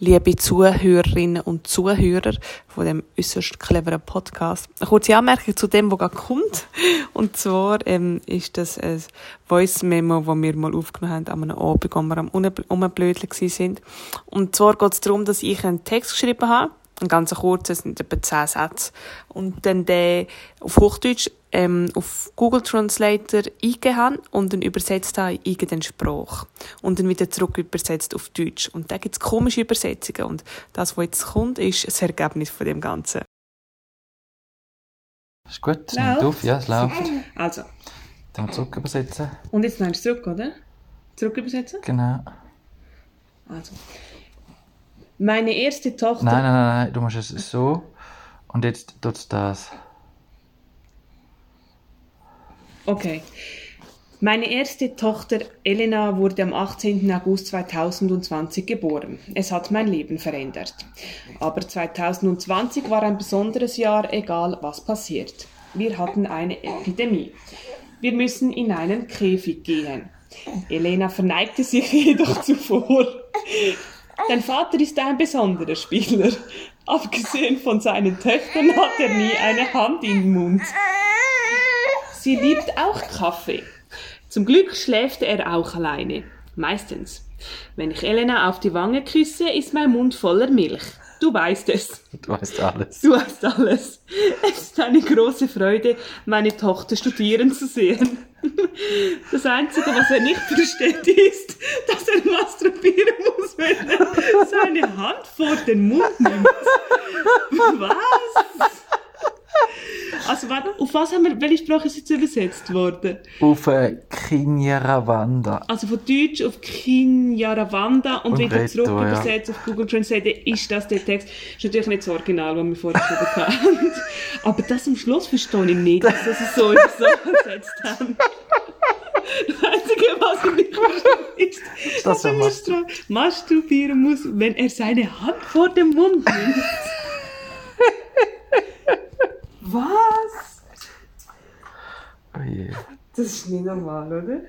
liebe Zuhörerinnen und Zuhörer von dem äußerst cleveren Podcast. Eine kurze Anmerkung zu dem, was gerade kommt. Und zwar ähm, ist das ein Voice-Memo, das wir mal aufgenommen haben an einem Abend, wo wir am Umblödeln sind. Und zwar geht es darum, dass ich einen Text geschrieben habe, ein ganz kurzer, es sind etwa zehn Sätze, und dann den auf Hochdeutsch ähm, auf Google Translator eingegeben habe und dann übersetzt habe in irgendeinen Sprache. Und dann wieder zurück übersetzt auf Deutsch. Und da gibt es komische Übersetzungen. Und das, was jetzt kommt, ist das Ergebnis von dem Ganzen. Ist gut, es nimmt auf, ja, es läuft. Also. Dann zurück übersetzen. Und jetzt meinst du zurück, oder? Zurück übersetzen? Genau. Also. Meine erste Tochter. Nein, nein, nein, nein, du musst es so. Und jetzt tut es das. Okay. Meine erste Tochter Elena wurde am 18. August 2020 geboren. Es hat mein Leben verändert. Aber 2020 war ein besonderes Jahr, egal was passiert. Wir hatten eine Epidemie. Wir müssen in einen Käfig gehen. Elena verneigte sich jedoch zuvor. Dein Vater ist ein besonderer Spieler. Abgesehen von seinen Töchtern hat er nie eine Hand im Mund. Sie liebt auch Kaffee. Zum Glück schläft er auch alleine. Meistens. Wenn ich Elena auf die Wange küsse, ist mein Mund voller Milch. Du weißt es. Du weißt alles. Du weißt alles. Es ist eine große Freude, meine Tochter studieren zu sehen. Das Einzige, was er nicht versteht, ist, dass er masturbieren muss, wenn er seine Hand vor den Mund nimmt. Was? Also, warte, auf was haben wir, welche Sprache ist jetzt übersetzt worden? Auf äh, Kinyaravanda. Also von Deutsch auf Kinyaravanda und, Und wieder Reto, zurück ja. übersetzt auf Google Translate ist das der Text. Ist natürlich nicht das Original, das wir vorher geschrieben haben. Aber das am Schluss verstehe ich nicht, dass sie es so übersetzt haben. Das Einzige, was ich nicht verstehe, ist, Dass dass er er mastur masturbieren muss, wenn er seine Hand vor dem Mund nimmt. Was? Oh je. Das ist nicht normal, oder?